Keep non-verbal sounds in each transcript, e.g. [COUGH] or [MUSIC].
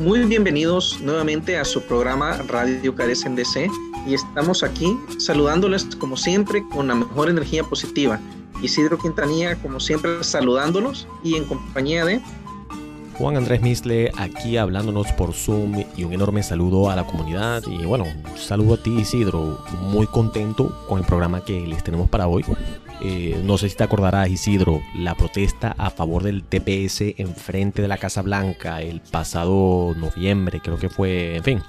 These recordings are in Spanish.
Muy bienvenidos nuevamente a su programa Radio Carecen DC y estamos aquí saludándoles como siempre con la mejor energía positiva. Isidro Quintanilla como siempre saludándolos y en compañía de Juan Andrés Misle aquí hablándonos por Zoom y un enorme saludo a la comunidad y bueno, un saludo a ti Isidro, muy contento con el programa que les tenemos para hoy. Eh, no sé si te acordarás, Isidro, la protesta a favor del TPS en frente de la Casa Blanca el pasado noviembre, creo que fue, en fin,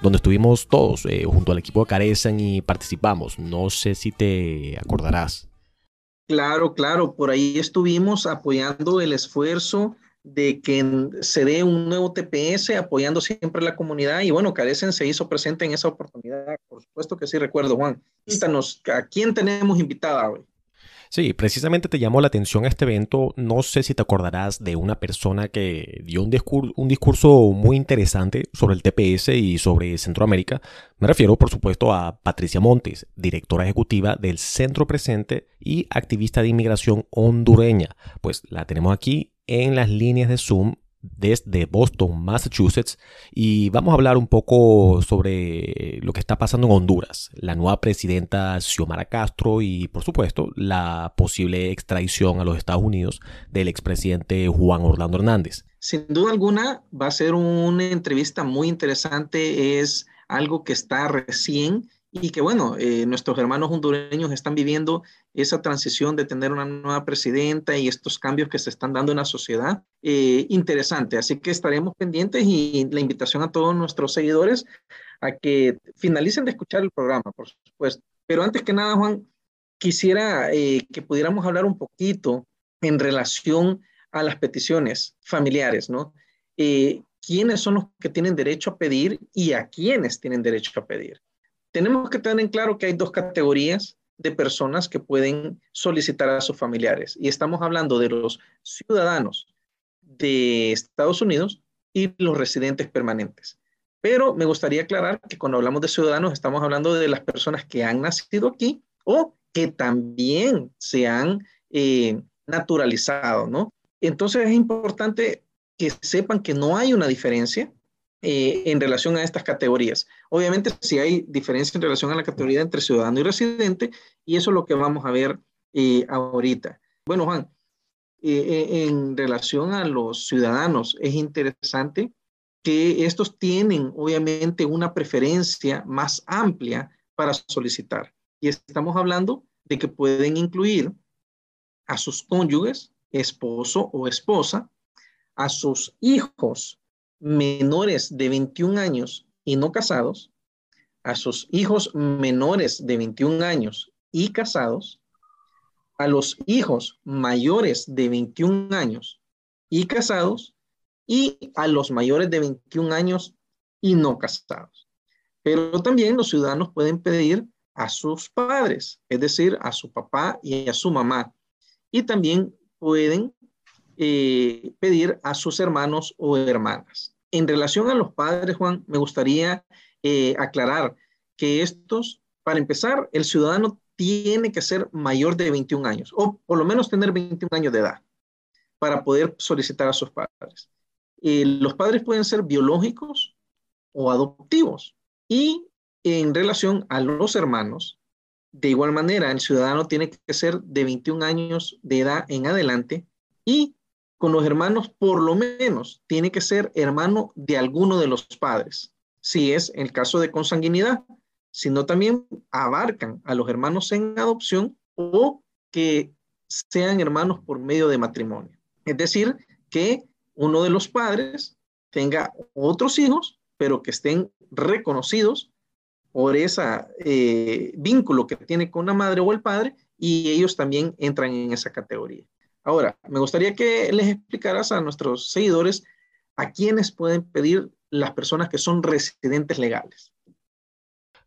donde estuvimos todos eh, junto al equipo de Carecen y participamos. No sé si te acordarás. Claro, claro, por ahí estuvimos apoyando el esfuerzo de que se dé un nuevo TPS, apoyando siempre a la comunidad. Y bueno, Carecen se hizo presente en esa oportunidad. Por supuesto que sí recuerdo, Juan. Cuéntanos, ¿a quién tenemos invitada hoy? Sí, precisamente te llamó la atención este evento. No sé si te acordarás de una persona que dio un, discurso, muy interesante sobre el TPS y sobre Centroamérica. Me refiero, por supuesto, a Patricia Montes, directora ejecutiva del Centro Presente y activista de inmigración hondureña. Pues la tenemos aquí en las líneas de Zoom desde Boston, Massachusetts, y vamos a hablar un poco sobre lo que está pasando en Honduras, la nueva presidenta Xiomara Castro y, por supuesto, la posible extradición a los Estados Unidos del expresidente Juan Orlando Hernández. Sin duda alguna, va a ser una entrevista muy interesante, es algo que está recién y que bueno, eh, nuestros hermanos hondureños están viviendo esa transición de tener una nueva presidenta y estos cambios que se están dando en la sociedad. Eh, interesante, así que estaremos pendientes y la invitación a todos nuestros seguidores a que finalicen de escuchar el programa, por supuesto. Pero antes que nada, Juan, quisiera eh, que pudiéramos hablar un poquito en relación a las peticiones familiares, ¿no? ¿Quiénes son los que tienen derecho a pedir y a quiénes tienen derecho a pedir? Tenemos que tener en claro que hay dos categorías de personas que pueden solicitar a sus familiares. Y estamos hablando de los ciudadanos de Estados Unidos y los residentes permanentes. Pero me gustaría aclarar que cuando hablamos de ciudadanos estamos hablando de las personas que han nacido aquí o que también se han eh, naturalizado, ¿no? Entonces es importante que sepan que no hay una diferencia eh, en relación a estas categorías. Obviamente, si hay diferencia en relación a la categoría entre ciudadano y residente, y eso es lo que vamos a ver eh, ahorita. Bueno, Juan, eh, en relación a los ciudadanos, es interesante que estos tienen, obviamente, una preferencia más amplia para solicitar. Y estamos hablando de que pueden incluir a sus cónyuges, esposo o esposa, a sus hijos menores de 21 años y no casados, a sus hijos menores de 21 años y casados, a los hijos mayores de 21 años y casados, y a los mayores de 21 años y no casados. Pero también los ciudadanos pueden pedir a sus padres, es decir, a su papá y a su mamá. Y también pueden eh, pedir a sus hermanos o hermanas. En relación a los padres, Juan, me gustaría eh, aclarar que estos, para empezar, el ciudadano tiene que ser mayor de 21 años, o por lo menos tener 21 años de edad, para poder solicitar a sus padres. Eh, los padres pueden ser biológicos o adoptivos. Y en relación a los hermanos, de igual manera, el ciudadano tiene que ser de 21 años de edad en adelante y con los hermanos, por lo menos, tiene que ser hermano de alguno de los padres, si es el caso de consanguinidad, sino también abarcan a los hermanos en adopción o que sean hermanos por medio de matrimonio. Es decir, que uno de los padres tenga otros hijos, pero que estén reconocidos por ese eh, vínculo que tiene con la madre o el padre, y ellos también entran en esa categoría. Ahora, me gustaría que les explicaras a nuestros seguidores a quiénes pueden pedir las personas que son residentes legales.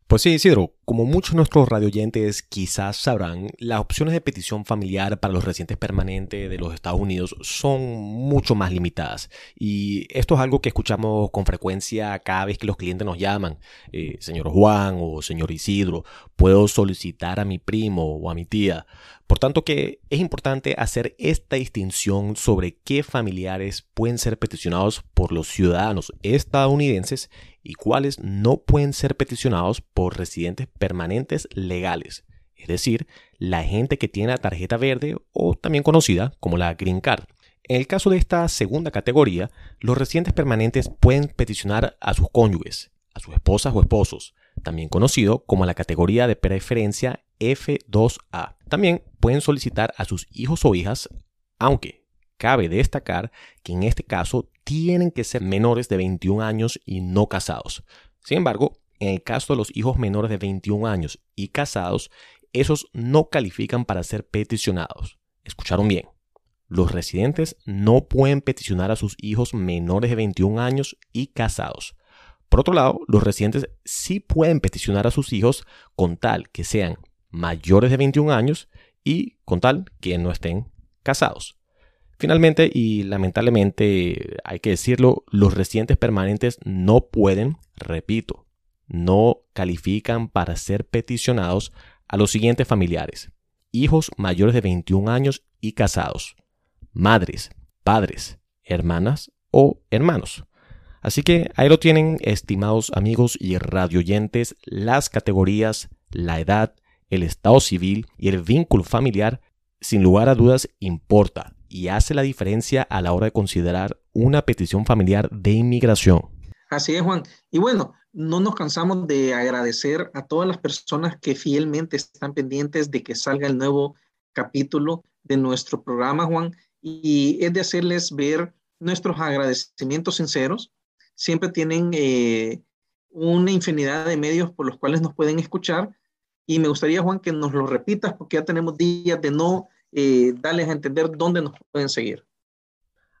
Pues sí, Isidro, como muchos de nuestros radioyentes quizás sabrán, las opciones de petición familiar para los residentes permanentes de los Estados Unidos son mucho más limitadas. Y esto es algo que escuchamos con frecuencia cada vez que los clientes nos llaman. Eh, señor Juan o señor Isidro, ¿puedo solicitar a mi primo o a mi tía? Por tanto que es importante hacer esta distinción sobre qué familiares pueden ser peticionados por los ciudadanos estadounidenses y cuáles no pueden ser peticionados por residentes permanentes legales, es decir, la gente que tiene la tarjeta verde o también conocida como la Green Card. En el caso de esta segunda categoría, los residentes permanentes pueden peticionar a sus cónyuges, a sus esposas o esposos, también conocido como la categoría de preferencia F2A. También pueden solicitar a sus hijos o hijas, aunque cabe destacar que en este caso tienen que ser menores de 21 años y no casados. Sin embargo, en el caso de los hijos menores de 21 años y casados, esos no califican para ser peticionados. Escucharon bien los residentes no pueden peticionar a sus hijos menores de 21 años y casados. Por otro lado, los residentes sí pueden peticionar a sus hijos con tal que sean mayores de 21 años y con tal que no estén casados. Finalmente, y lamentablemente hay que decirlo, los residentes permanentes no pueden, repito, no califican para ser peticionados a los siguientes familiares. Hijos mayores de 21 años y casados madres, padres, hermanas o hermanos. Así que ahí lo tienen, estimados amigos y radioyentes, las categorías, la edad, el estado civil y el vínculo familiar, sin lugar a dudas, importa y hace la diferencia a la hora de considerar una petición familiar de inmigración. Así es, Juan. Y bueno, no nos cansamos de agradecer a todas las personas que fielmente están pendientes de que salga el nuevo capítulo de nuestro programa, Juan y es de hacerles ver nuestros agradecimientos sinceros. Siempre tienen eh, una infinidad de medios por los cuales nos pueden escuchar y me gustaría, Juan, que nos lo repitas porque ya tenemos días de no eh, darles a entender dónde nos pueden seguir.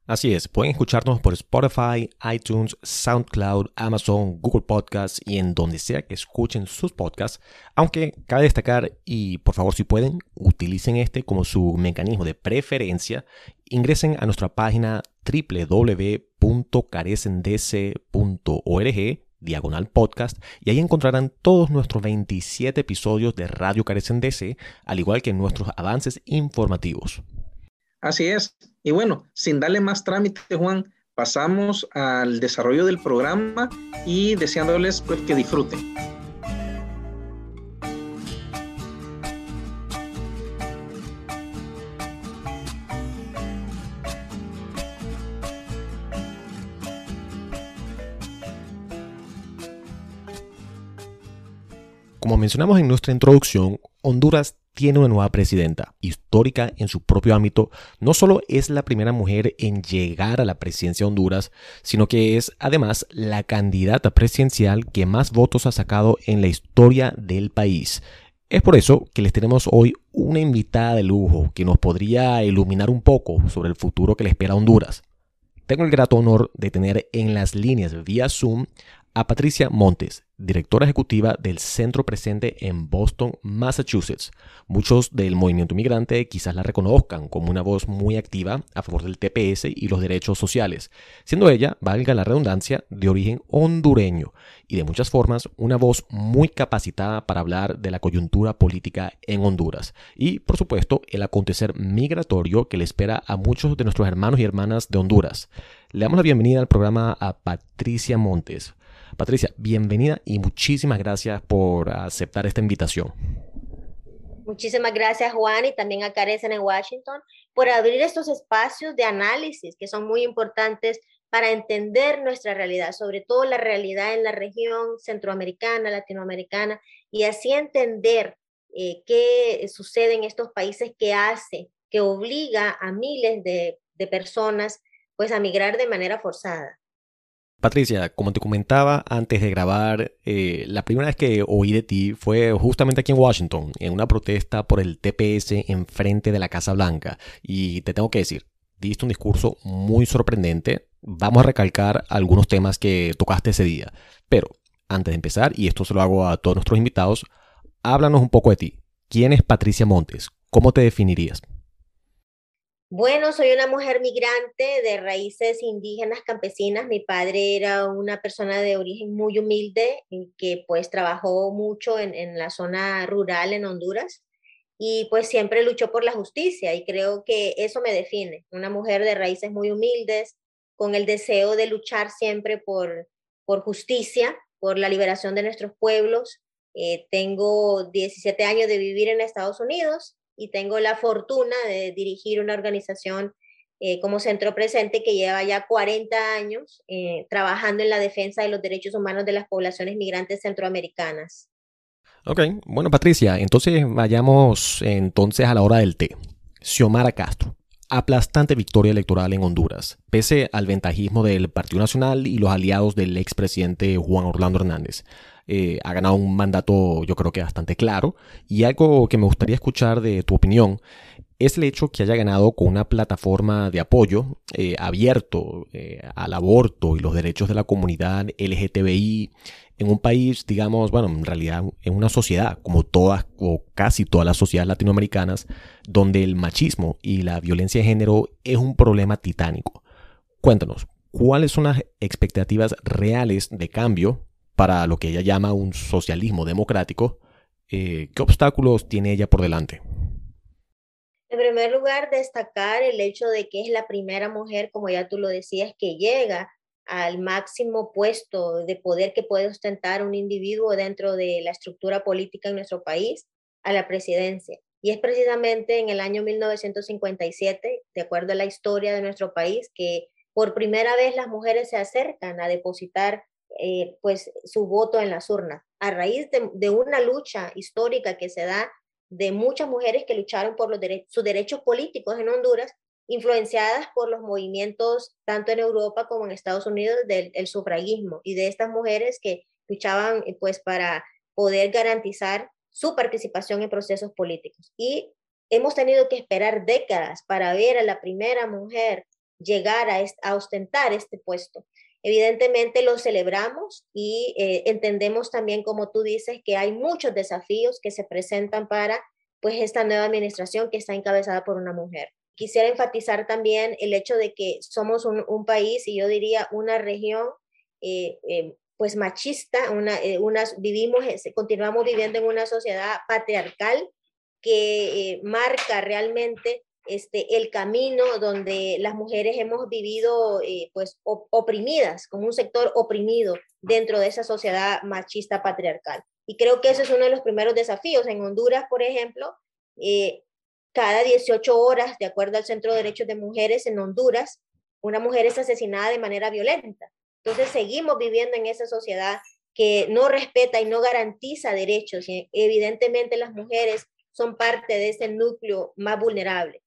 Así es, pueden escucharnos por Spotify, iTunes, SoundCloud, Amazon, Google Podcasts y en donde sea que escuchen sus podcasts, aunque cabe destacar y por favor si pueden, utilicen este como su mecanismo de preferencia, ingresen a nuestra página www.carecendc.org diagonal podcast y ahí encontrarán todos nuestros 27 episodios de Radio Carecen al igual que nuestros avances informativos. Así es. Y bueno, sin darle más trámite, Juan, pasamos al desarrollo del programa y deseándoles pues que disfruten. Como mencionamos en nuestra introducción, Honduras tiene una nueva presidenta, histórica en su propio ámbito, no solo es la primera mujer en llegar a la presidencia de Honduras, sino que es además la candidata presidencial que más votos ha sacado en la historia del país. Es por eso que les tenemos hoy una invitada de lujo que nos podría iluminar un poco sobre el futuro que le espera a Honduras. Tengo el grato honor de tener en las líneas vía Zoom a Patricia Montes, directora ejecutiva del Centro Presente en Boston, Massachusetts. Muchos del movimiento migrante quizás la reconozcan como una voz muy activa a favor del TPS y los derechos sociales, siendo ella, valga la redundancia, de origen hondureño y de muchas formas una voz muy capacitada para hablar de la coyuntura política en Honduras y, por supuesto, el acontecer migratorio que le espera a muchos de nuestros hermanos y hermanas de Honduras. Le damos la bienvenida al programa a Patricia Montes. Patricia, bienvenida y muchísimas gracias por aceptar esta invitación. Muchísimas gracias Juan y también a Carecen en Washington por abrir estos espacios de análisis que son muy importantes para entender nuestra realidad, sobre todo la realidad en la región centroamericana, latinoamericana, y así entender eh, qué sucede en estos países que hace, que obliga a miles de, de personas pues a migrar de manera forzada. Patricia, como te comentaba antes de grabar, eh, la primera vez que oí de ti fue justamente aquí en Washington, en una protesta por el TPS en frente de la Casa Blanca. Y te tengo que decir, diste un discurso muy sorprendente. Vamos a recalcar algunos temas que tocaste ese día. Pero antes de empezar, y esto se lo hago a todos nuestros invitados, háblanos un poco de ti. ¿Quién es Patricia Montes? ¿Cómo te definirías? Bueno, soy una mujer migrante de raíces indígenas campesinas. Mi padre era una persona de origen muy humilde que pues trabajó mucho en, la zona rural en Honduras. y pues siempre luchó por la justicia y creo que eso me define, una mujer de raíces muy humildes, con el deseo de luchar siempre por, por justicia, por la liberación de nuestros pueblos. Eh, tengo 17 años de vivir en Estados Unidos y tengo la fortuna de dirigir una organización eh, como Centro Presente que lleva ya 40 años eh, trabajando en la defensa de los derechos humanos de las poblaciones migrantes centroamericanas. Ok, bueno Patricia, entonces vayamos entonces a la hora del té. Xiomara Castro, aplastante victoria electoral en Honduras, pese al ventajismo del Partido Nacional y los aliados del expresidente Juan Orlando Hernández. Eh, ha ganado un mandato yo creo que bastante claro y algo que me gustaría escuchar de tu opinión es el hecho que haya ganado con una plataforma de apoyo eh, abierto eh, al aborto y los derechos de la comunidad LGTBI en un país, digamos, bueno, en realidad en una sociedad como todas o casi todas las sociedades latinoamericanas, donde el machismo y la violencia de género es un problema titánico. Cuéntanos, ¿cuáles son las expectativas reales de cambio para lo que ella llama un socialismo democrático? Eh, ¿Qué obstáculos tiene ella por delante? En primer lugar, destacar el hecho de que es la primera mujer, como ya tú lo decías, que llega al máximo puesto de poder que puede ostentar un individuo dentro de la estructura política en nuestro país, a la presidencia. Y es precisamente en el año 1957, de acuerdo a la historia de nuestro país, que por primera vez las mujeres se acercan a depositar eh, pues su voto en las urnas, a raíz de, una lucha histórica que se da de muchas mujeres que lucharon por los sus derechos políticos en Honduras influenciadas por los movimientos tanto en Europa como en Estados Unidos del, sufragismo y de estas mujeres que luchaban eh, pues para poder garantizar su participación en procesos políticos. Y hemos tenido que esperar décadas para ver a la primera mujer llegar a, ostentar este puesto. Evidentemente lo celebramos y eh, entendemos también, como tú dices, que hay muchos desafíos que se presentan para pues esta nueva administración que está encabezada por una mujer. Quisiera enfatizar también el hecho de que somos un, país y yo diría una región eh, eh, pues machista, una, unas, vivimos, continuamos viviendo en una sociedad patriarcal que marca realmente este, el camino donde las mujeres hemos vivido pues oprimidas, como un sector oprimido dentro de esa sociedad machista patriarcal. Y creo que ese es uno de los primeros desafíos. En Honduras, por ejemplo, cada 18 horas, de acuerdo al Centro de Derechos de Mujeres en Honduras, una mujer es asesinada de manera violenta. Entonces seguimos viviendo en esa sociedad que no respeta y no garantiza derechos. Y evidentemente las mujeres son parte de ese núcleo más vulnerable.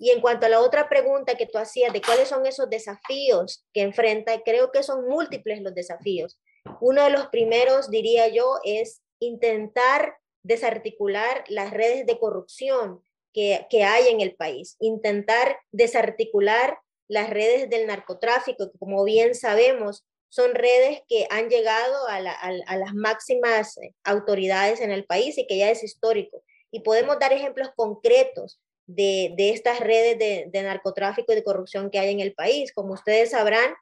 Y en cuanto a la otra pregunta que tú hacías de cuáles son esos desafíos que enfrenta, creo que son múltiples los desafíos. Uno de los primeros, diría yo, es intentar desarticular las redes de corrupción que, hay en el país, intentar desarticular las redes del narcotráfico, que como bien sabemos son redes que han llegado a, las máximas autoridades en el país y que ya es histórico. Y podemos dar ejemplos concretos de, estas redes de, narcotráfico y de corrupción que hay en el país. Como ustedes sabrán,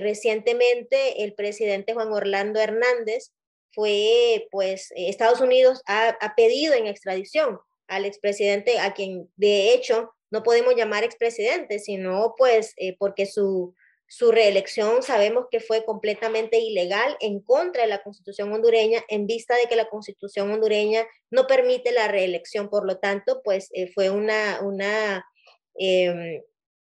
recientemente el presidente Juan Orlando Hernández fue, pues, Estados Unidos ha, ha pedido en extradición al expresidente, a quien de hecho no podemos llamar expresidente, sino pues eh, porque su, su reelección sabemos que fue completamente ilegal en contra de la constitución hondureña, en vista de que la constitución hondureña no permite la reelección, por lo tanto, pues eh, fue una, una em,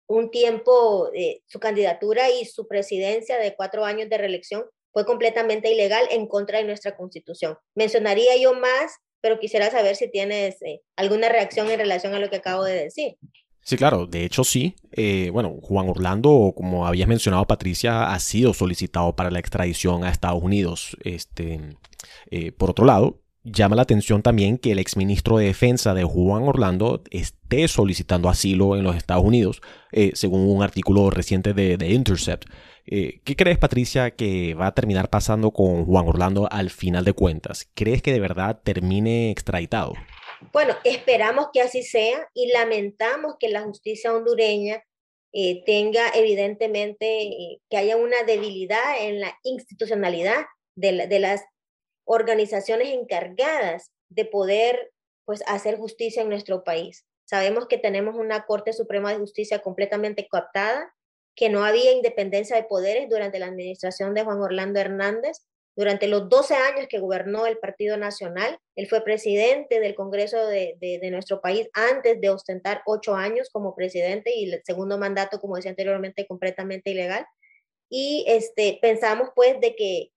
un tiempo, eh, su candidatura y su presidencia de cuatro años de reelección fue completamente ilegal en contra de nuestra constitución. Mencionaría yo más pero quisiera saber si tienes eh, alguna reacción en relación a lo que acabo de decir. Sí, claro, de hecho sí. Eh, bueno, Juan Orlando, como habías mencionado Patricia, ha sido solicitado para la extradición a Estados Unidos. Este, eh, por otro lado, llama la atención también que el exministro de Defensa de Juan Orlando esté solicitando asilo en los Estados Unidos, según un artículo reciente de The Intercept. Eh, ¿Qué crees, Patricia, que va a terminar pasando con Juan Orlando al final de cuentas? ¿Crees que de verdad termine extraditado? Bueno, esperamos que así sea y lamentamos que la justicia hondureña eh, tenga evidentemente eh, que haya una debilidad en la institucionalidad de, de las organizaciones encargadas de poder pues hacer justicia en nuestro país. Sabemos que tenemos una Corte Suprema de Justicia completamente cooptada, que no había independencia de poderes durante la administración de Juan Orlando Hernández. Durante los 12 años que gobernó el Partido Nacional, él fue presidente del Congreso de, de, nuestro país antes de ostentar ocho años como presidente y el segundo mandato, como decía anteriormente, completamente ilegal. Y este, pensamos pues de que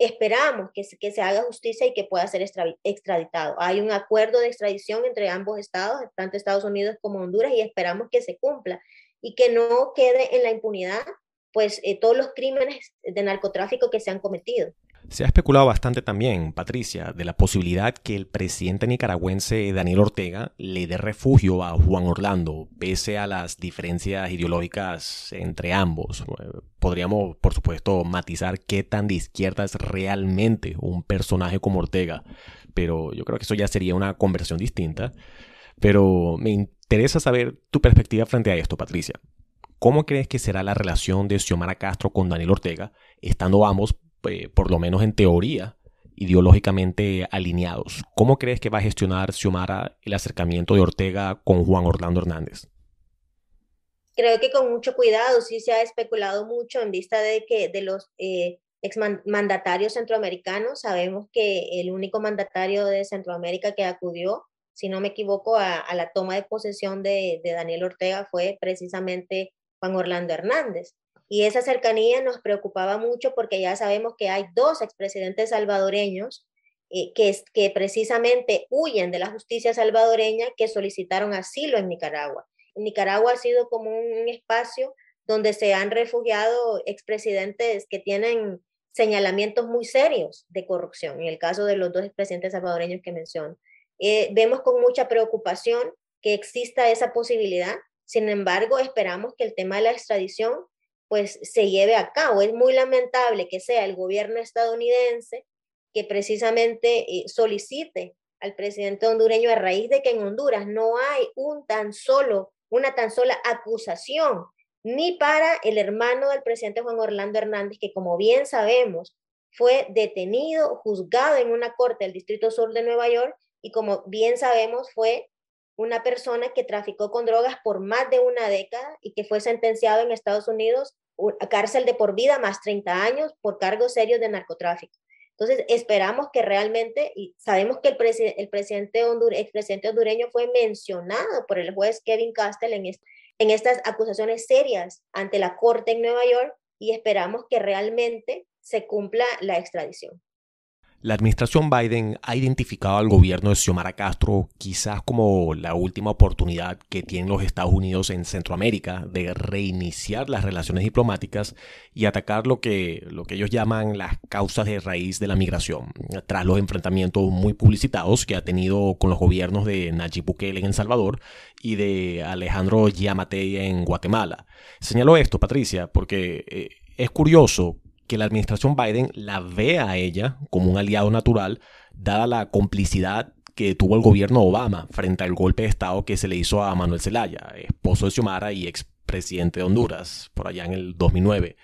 esperamos que, que se haga justicia y que pueda ser extraditado. Hay un acuerdo de extradición entre ambos estados, tanto Estados Unidos como Honduras, y esperamos que se cumpla y que no quede en la impunidad pues eh, todos los crímenes de narcotráfico que se han cometido. Se ha especulado bastante también, Patricia, de la posibilidad que el presidente nicaragüense Daniel Ortega le dé refugio a Juan Orlando, pese a las diferencias ideológicas entre ambos. Podríamos, por supuesto, matizar qué tan de izquierda es realmente un personaje como Ortega, pero yo creo que eso ya sería una conversión distinta. Pero me interesa saber tu perspectiva frente a esto, Patricia. ¿Cómo crees que será la relación de Xiomara Castro con Daniel Ortega, estando ambos eh, por lo menos en teoría, ideológicamente alineados. ¿Cómo crees que va a gestionar Xiomara el acercamiento de Ortega con Juan Orlando Hernández? Creo que con mucho cuidado, sí se ha especulado mucho en vista de que de los eh, exmandatarios centroamericanos, sabemos que el único mandatario de Centroamérica que acudió, si no me equivoco, a, la toma de posesión de Daniel Ortega fue precisamente Juan Orlando Hernández. Y esa cercanía nos preocupaba mucho porque ya sabemos que hay dos expresidentes salvadoreños eh, que, que precisamente huyen de la justicia salvadoreña que solicitaron asilo en Nicaragua. Nicaragua ha sido como un espacio donde se han refugiado expresidentes que tienen señalamientos muy serios de corrupción, en el caso de los dos expresidentes salvadoreños que menciono. Eh, vemos con mucha preocupación que exista esa posibilidad, sin embargo, esperamos que el tema de la extradición pues se lleve a cabo. Es muy lamentable que sea el gobierno estadounidense que precisamente eh, solicite al presidente hondureño a raíz de que en Honduras no hay un tan solo, una tan sola acusación ni para el hermano del presidente Juan Orlando Hernández, que como bien sabemos fue detenido, juzgado en una corte del Distrito Sur de Nueva York y como bien sabemos fue una persona que traficó con drogas por más de una década y que fue sentenciado en Estados Unidos a cárcel de por vida más 30 años por cargos serios de narcotráfico. Entonces, esperamos que realmente, y sabemos que el, el presidente expresidente hondureño fue mencionado por el juez Kevin Castell en, en estas acusaciones serias ante la corte en Nueva York y esperamos que realmente se cumpla la extradición. La administración Biden ha identificado al gobierno de Xiomara Castro quizás como la última oportunidad que tienen los Estados Unidos en Centroamérica de reiniciar las relaciones diplomáticas y atacar lo que, lo que ellos llaman las causas de raíz de la migración, tras los enfrentamientos muy publicitados que ha tenido con los gobiernos de Nayib Bukele en El Salvador y de Alejandro Yamatei en Guatemala. Señalo esto, Patricia, porque eh, es curioso que la administración Biden la vea a ella como un aliado natural, dada la complicidad que tuvo el gobierno Obama frente al golpe de Estado que se le hizo a Manuel Zelaya, esposo de Xiomara y expresidente de Honduras, por allá en el 2009.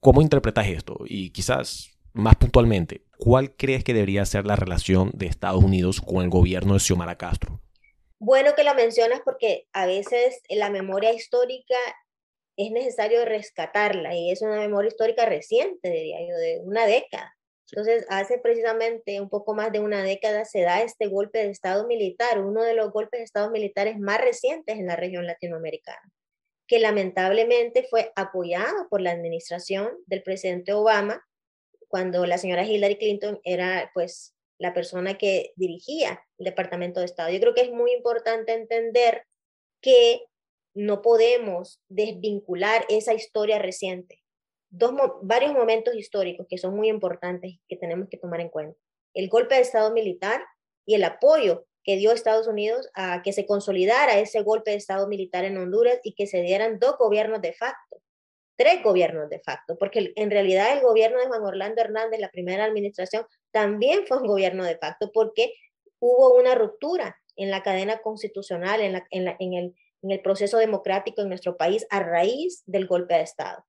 ¿Cómo interpretas esto? Y quizás más puntualmente, ¿cuál crees que debería ser la relación de Estados Unidos con el gobierno de Xiomara Castro? Bueno que lo mencionas porque a veces la memoria histórica es necesario rescatarla y es una memoria histórica reciente, diría yo, de una década. Entonces, hace precisamente un poco más de una década se da este golpe de Estado militar, uno de los golpes de Estado militares más recientes en la región latinoamericana, que lamentablemente fue apoyado por la administración del presidente Obama cuando la señora Hillary Clinton era pues la persona que dirigía el Departamento de Estado. Yo creo que es muy importante entender que no podemos desvincular esa historia reciente. Dos, varios momentos históricos que son muy importantes que tenemos que tomar en cuenta. El golpe de Estado militar y el apoyo que dio Estados Unidos a que se consolidara ese golpe de Estado militar en Honduras y que se dieran dos gobiernos de facto, tres gobiernos de facto, porque en realidad el gobierno de Juan Orlando Hernández, la primera administración, también fue un gobierno de facto porque hubo una ruptura en la cadena constitucional, en, la, en el en el proceso democrático en nuestro país a raíz del golpe de Estado.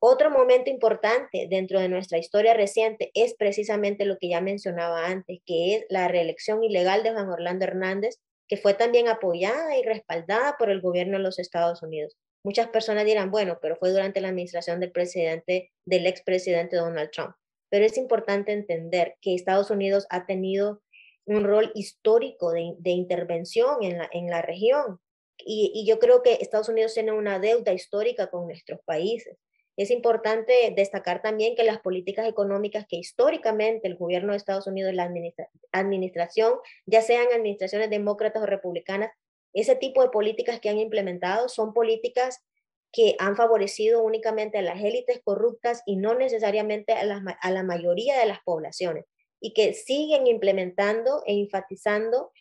Otro momento importante dentro de nuestra historia reciente es precisamente lo que ya mencionaba antes, que es la reelección ilegal de Juan Orlando Hernández, que fue también apoyada y respaldada por el gobierno de los Estados Unidos. Muchas personas dirán, bueno, pero fue durante la administración del presidente, del expresidente Donald Trump. Pero es importante entender que Estados Unidos ha tenido un rol histórico de, intervención en la, en la región. Y, y yo creo que Estados Unidos tiene una deuda histórica con nuestros países. Es importante destacar también que las políticas económicas que históricamente el gobierno de Estados Unidos, la administración, ya sean administraciones demócratas o republicanas, ese tipo de políticas que han implementado son políticas que han favorecido únicamente a las élites corruptas y no necesariamente a la, a la mayoría de las poblaciones, y que siguen implementando e enfatizando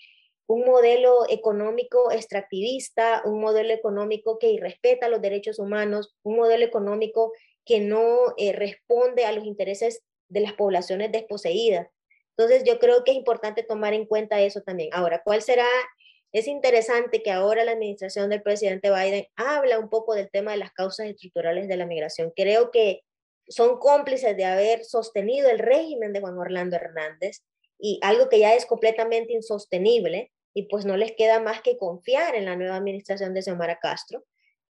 un modelo económico extractivista, un modelo económico que irrespeta los derechos humanos, un modelo económico que no eh, responde a los intereses de las poblaciones desposeídas. Entonces, yo creo que es importante tomar en cuenta eso también. Ahora, ¿cuál será? Es interesante que ahora la administración del presidente Biden habla un poco del tema de las causas estructurales de la migración. Creo que son cómplices de haber sostenido el régimen de Juan Orlando Hernández y algo que ya es completamente insostenible y pues no les queda más que confiar en la nueva administración de Xiomara Castro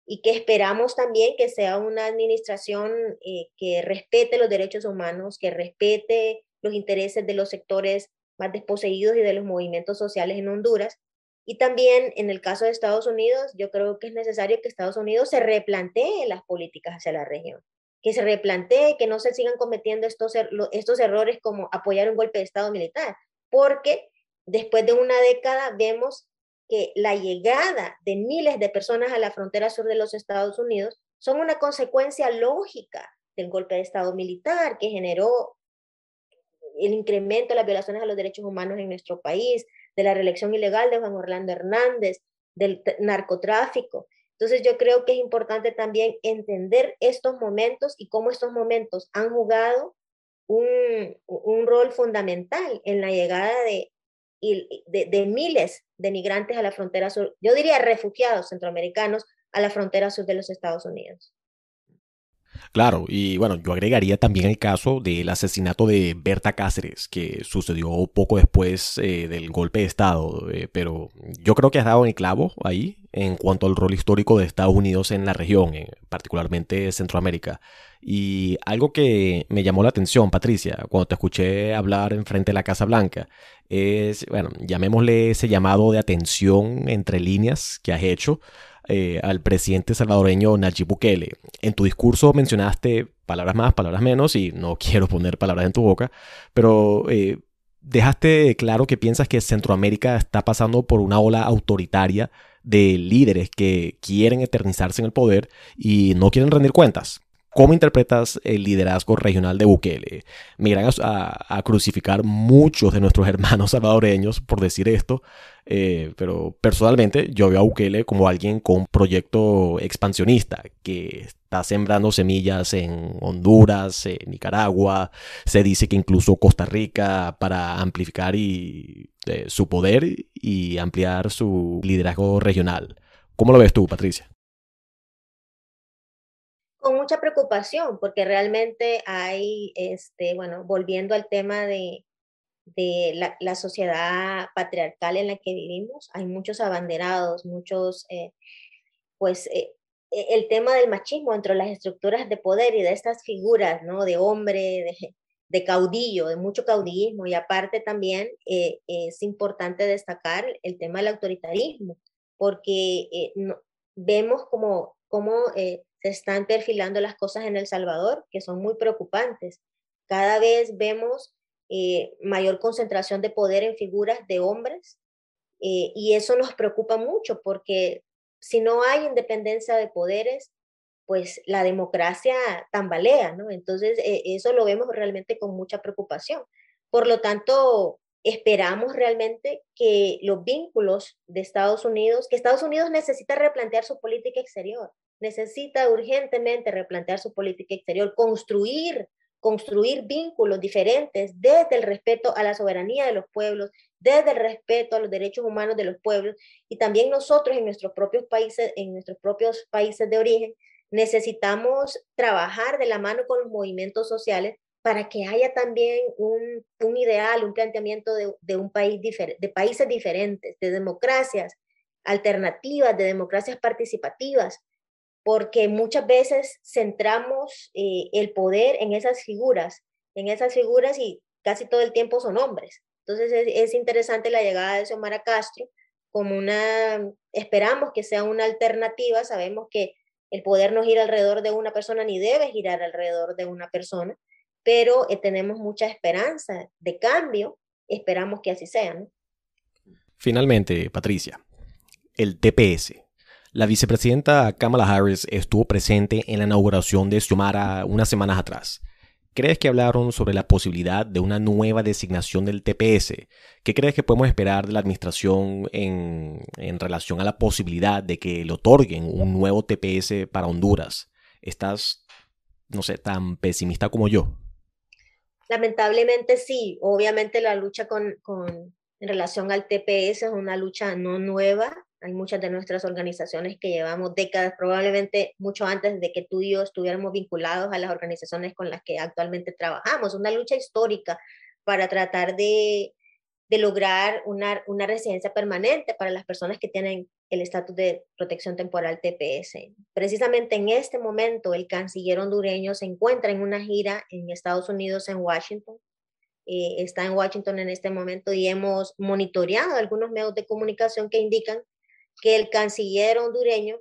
y que esperamos también que sea una administración eh, que respete los derechos humanos, que respete los intereses de los sectores más desposeídos y de los movimientos sociales en Honduras. Y también en el caso de Estados Unidos, yo creo que es necesario que Estados Unidos se replantee las políticas hacia la región, que se replantee, que no se sigan cometiendo estos, er-, estos errores como apoyar un golpe de Estado militar, porque después de una década vemos que la llegada de miles de personas a la frontera sur de los Estados Unidos son una consecuencia lógica del golpe de Estado militar que generó el incremento de las violaciones a los derechos humanos en nuestro país, de la reelección ilegal de Juan Orlando Hernández, del narcotráfico. Entonces yo creo que es importante también entender estos momentos y cómo estos momentos han jugado un, un rol fundamental en la llegada de, y de, miles de migrantes a la frontera sur, yo diría refugiados centroamericanos a la frontera sur de los Estados Unidos. Claro, y bueno, yo agregaría también el caso del asesinato de Berta Cáceres, que sucedió poco después eh, del golpe de Estado, eh, pero yo creo que has dado en el clavo ahí en cuanto al rol histórico de Estados Unidos en la región, eh, particularmente Centroamérica. Y algo que me llamó la atención, Patricia, cuando te escuché hablar en frente de la Casa Blanca, es, bueno, llamémosle ese llamado de atención entre líneas que has hecho eh, al presidente salvadoreño Nayib Bukele. En tu discurso mencionaste palabras más, palabras menos, y no [LAUGHS] quiero poner palabras en tu boca, pero eh, dejaste claro que piensas que Centroamérica está pasando por una ola autoritaria de líderes que quieren eternizarse en el poder y no quieren rendir cuentas. ¿Cómo interpretas el liderazgo regional de Bukele? Me irán a, crucificar muchos de nuestros [LAUGHS] hermanos salvadoreños por decir esto, eh, pero personalmente yo veo a Bukele como alguien con un proyecto expansionista que está sembrando semillas en Honduras, Nicaragua, se dice que incluso Costa Rica para amplificar eh, su poder y ampliar su liderazgo regional. ¿Cómo lo ves tú, Patricia? Con mucha preocupación porque realmente hay, este, bueno, volviendo al tema de, de la, sociedad patriarcal en la que vivimos, hay muchos abanderados, muchos, eh, pues, eh, e, el tema del machismo dentro de las estructuras de poder y de estas figuras, ¿no? De hombre, de, de caudillo, de mucho caudillismo, y aparte también eh, es importante destacar el tema del autoritarismo, porque vemos como, como se están perfilando las cosas en El Salvador que son muy preocupantes. Cada vez vemos eh, mayor concentración de poder en figuras de hombres eh, y eso nos preocupa mucho porque si no hay independencia de poderes, pues la democracia tambalea, ¿no? Entonces, eh, eso lo vemos realmente con mucha preocupación. Por lo tanto, esperamos realmente que los vínculos de Estados Unidos, que Estados Unidos necesita replantear su política exterior, necesita urgentemente replantear su política exterior, construir, construir vínculos diferentes desde el respeto a la soberanía de los pueblos, desde el respeto a los derechos humanos de los pueblos y también nosotros en nuestros propios países, en nuestros propios países de origen, necesitamos trabajar de la mano con los movimientos sociales para que haya también un, ideal, un planteamiento de, un país de países diferentes, de democracias alternativas, de democracias participativas, porque muchas veces centramos eh, el poder en esas figuras, en esas figuras y casi todo el tiempo son hombres. Entonces es, interesante la llegada de Xiomara Castro como una, esperamos que sea una alternativa, sabemos que el poder no gira alrededor de una persona ni debe girar alrededor de una persona, pero eh, tenemos mucha esperanza de cambio, esperamos que así sea. Finalmente, Patricia, el TPS, la vicepresidenta Kamala Harris estuvo presente en la inauguración de Xiomara unas semanas atrás. ¿Crees que hablaron sobre la posibilidad de una nueva designación del TPS? ¿Qué crees que podemos esperar de la administración en, en relación a la posibilidad de que le otorguen un nuevo TPS para Honduras? ¿Estás, no sé, tan pesimista como yo? Lamentablemente sí. Obviamente la lucha con, con, en relación al TPS es una lucha no nueva. Hay muchas de nuestras organizaciones que llevamos décadas, probablemente mucho antes de que tú y yo estuviéramos vinculados a las organizaciones con las que actualmente trabajamos. Una lucha histórica para tratar de, de lograr una, una, residencia permanente para las personas que tienen el estatus de protección temporal TPS. Precisamente en este momento, el canciller hondureño se encuentra en una gira en Estados Unidos, en Washington, eh, está en Washington en este momento y hemos monitoreado algunos medios de comunicación que indican que el canciller hondureño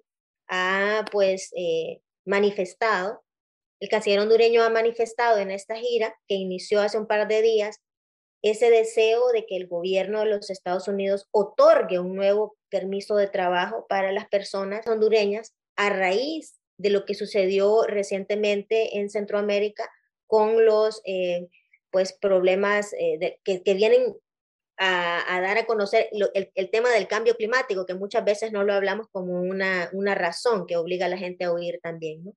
ha pues eh, manifestado, el canciller hondureño ha manifestado en esta gira que inició hace un par de días ese deseo de que el gobierno de los Estados Unidos otorgue un nuevo permiso de trabajo para las personas hondureñas a raíz de lo que sucedió recientemente en Centroamérica con los eh, pues problemas eh, que, que, vienen a, dar a conocer el, tema del cambio climático, que muchas veces no lo hablamos como una, una razón que obliga a la gente a huir también. ¿no?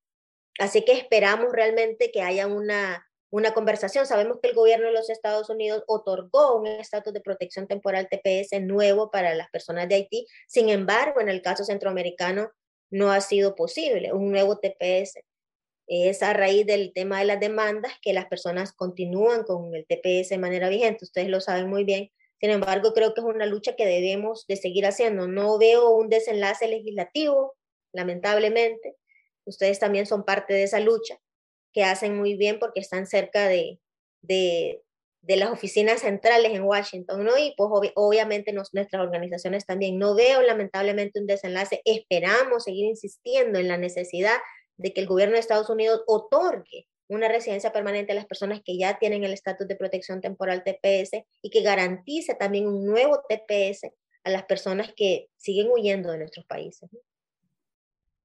Así que esperamos realmente que haya una, una conversación. Sabemos que el gobierno de los Estados Unidos otorgó un estatus de protección temporal TPS nuevo para las personas de Haití. Sin embargo, en el caso centroamericano no ha sido posible un nuevo TPS. Es a raíz del tema de las demandas que las personas continúan con el TPS de manera vigente. Ustedes lo saben muy bien. Sin embargo, creo que es una lucha que debemos de seguir haciendo. No veo un desenlace legislativo, lamentablemente. Ustedes también son parte de esa lucha, que hacen muy bien porque están cerca de, de, de las oficinas centrales en Washington, ¿no? Y pues obviamente nuestras organizaciones también. No veo lamentablemente un desenlace. Esperamos seguir insistiendo en la necesidad de que el gobierno de Estados Unidos otorgue una residencia permanente a las personas que ya tienen el estatus de protección temporal TPS y que garantice también un nuevo TPS a las personas que siguen huyendo de nuestros países.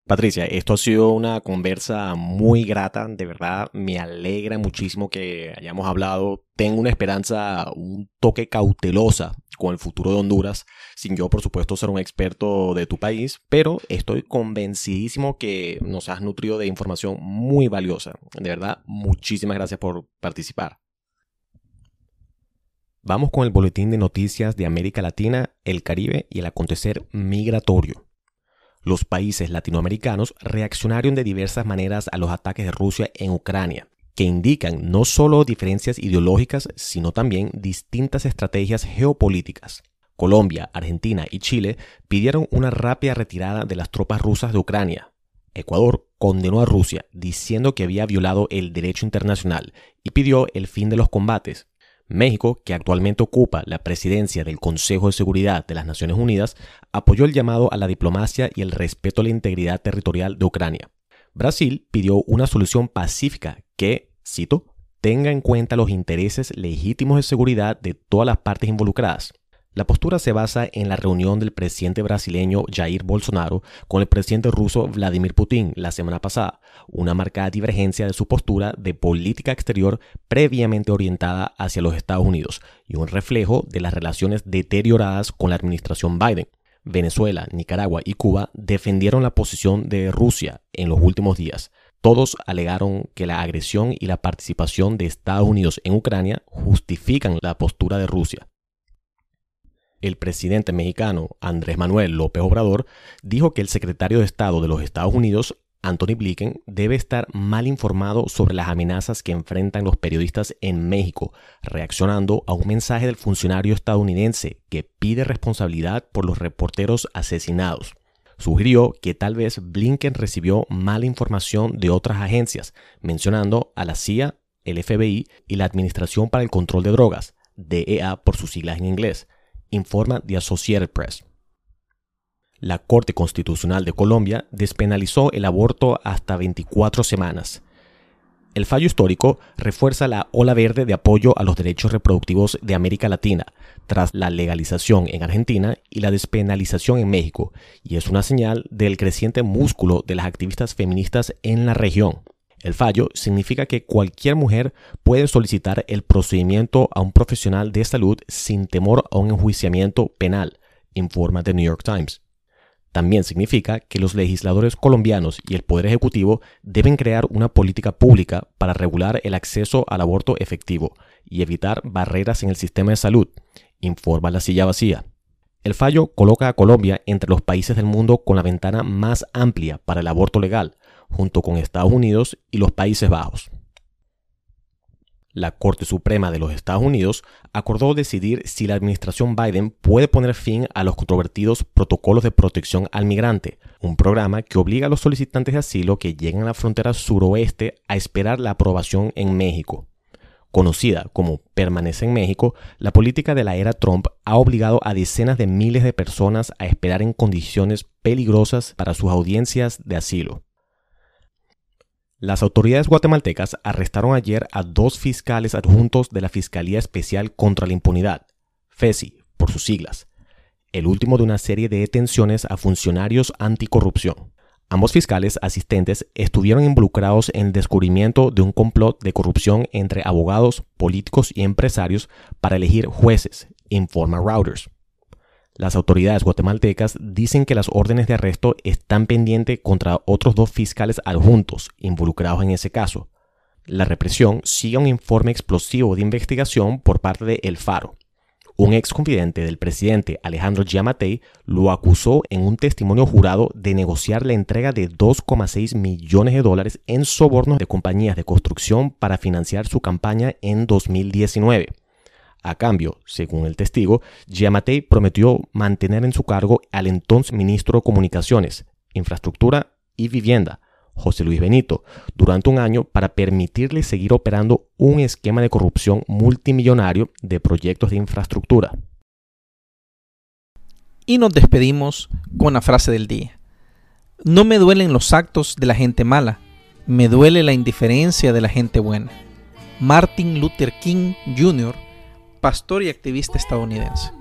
Patricia, esto ha sido una conversa muy grata, de verdad me alegra muchísimo que hayamos hablado. Tengo una esperanza, un toque cautelosa con el futuro de Honduras, sin yo por supuesto ser un experto de tu país, pero estoy convencidísimo que nos has nutrido de información muy valiosa. De verdad, muchísimas gracias por participar. Vamos con el boletín de noticias de América Latina, el Caribe y el acontecer migratorio. Los países latinoamericanos reaccionaron de diversas maneras a los ataques de Rusia en Ucrania, que indican no solo diferencias ideológicas, sino también distintas estrategias geopolíticas. Colombia, Argentina y Chile pidieron una rápida retirada de las tropas rusas de Ucrania. Ecuador condenó a Rusia diciendo que había violado el derecho internacional y pidió el fin de los combates, México, que actualmente ocupa la presidencia del Consejo de Seguridad de las Naciones Unidas, apoyó el llamado a la diplomacia y el respeto a la integridad territorial de Ucrania. Brasil pidió una solución pacífica que, cito, tenga en cuenta los intereses legítimos de seguridad de todas las partes involucradas. La postura se basa en la reunión del presidente brasileño Jair Bolsonaro con el presidente ruso Vladimir Putin la semana pasada, una marcada divergencia de su postura de política exterior previamente orientada hacia los Estados Unidos y un reflejo de las relaciones deterioradas con la administración Biden. Venezuela, Nicaragua y Cuba defendieron la posición de Rusia en los últimos días. Todos alegaron que la agresión y la participación de Estados Unidos en Ucrania justifican la postura de Rusia el presidente mexicano Andrés Manuel López Obrador dijo que el secretario de Estado de los Estados Unidos Anthony Blinken, debe estar mal informado sobre las amenazas que enfrentan los periodistas en México, reaccionando a un mensaje del funcionario estadounidense que pide responsabilidad por los reporteros asesinados. Sugirió que tal vez Blinken recibió mala información de otras agencias, mencionando a la CIA, el FBI y la Administración para el Control de Drogas, DEA por sus siglas en inglés, informa The Associated Press la Corte Constitucional de Colombia despenalizó el aborto hasta 24 semanas. El fallo histórico refuerza la ola verde de apoyo a los derechos reproductivos de América Latina, tras la legalización en Argentina y la despenalización en México, y es una señal del creciente músculo de las activistas feministas en la región. El fallo significa que cualquier mujer puede solicitar el procedimiento a un profesional de salud sin temor a un enjuiciamiento penal, informa The New York Times. También significa que los legisladores colombianos y el Poder Ejecutivo deben crear una política pública para regular el acceso al aborto efectivo y evitar barreras en el sistema de salud, informa la silla vacía. El fallo coloca a Colombia entre los países del mundo con la ventana más amplia para el aborto legal, junto con Estados Unidos y los Países Bajos la Corte Suprema de los Estados Unidos acordó decidir si la administración Biden puede poner fin a los controvertidos protocolos de protección al migrante, un programa que obliga a los solicitantes de asilo que llegan a la frontera suroeste a esperar la aprobación en México. Conocida como Permanece en México, la política de la era Trump ha obligado a decenas de miles de personas a esperar en condiciones peligrosas para sus audiencias de asilo. Las autoridades guatemaltecas arrestaron ayer a dos fiscales adjuntos de la Fiscalía Especial contra la Impunidad, FESI, por sus siglas, el último de una serie de detenciones a funcionarios anticorrupción. Ambos fiscales asistentes estuvieron involucrados en el descubrimiento de un complot de corrupción entre abogados, políticos y empresarios para elegir jueces, informa Routers. Las autoridades guatemaltecas dicen que las órdenes de arresto están pendientes contra otros dos fiscales adjuntos involucrados en ese caso. La represión sigue un informe explosivo de investigación por parte de El Faro. Un ex confidente del presidente Alejandro Giamatei lo acusó en un testimonio jurado de negociar la entrega de 2,6 millones de dólares en sobornos de compañías de construcción para financiar su campaña en 2019. A cambio, según el testigo, Giamatei prometió mantener en su cargo al entonces ministro de Comunicaciones, Infraestructura y Vivienda, José Luis Benito, durante un año para permitirle seguir operando un esquema de corrupción multimillonario de proyectos de infraestructura. Y nos despedimos con la frase del día. No me duelen los actos de la gente mala, me duele la indiferencia de la gente buena. Martin Luther King Jr pastor y activista estadounidense.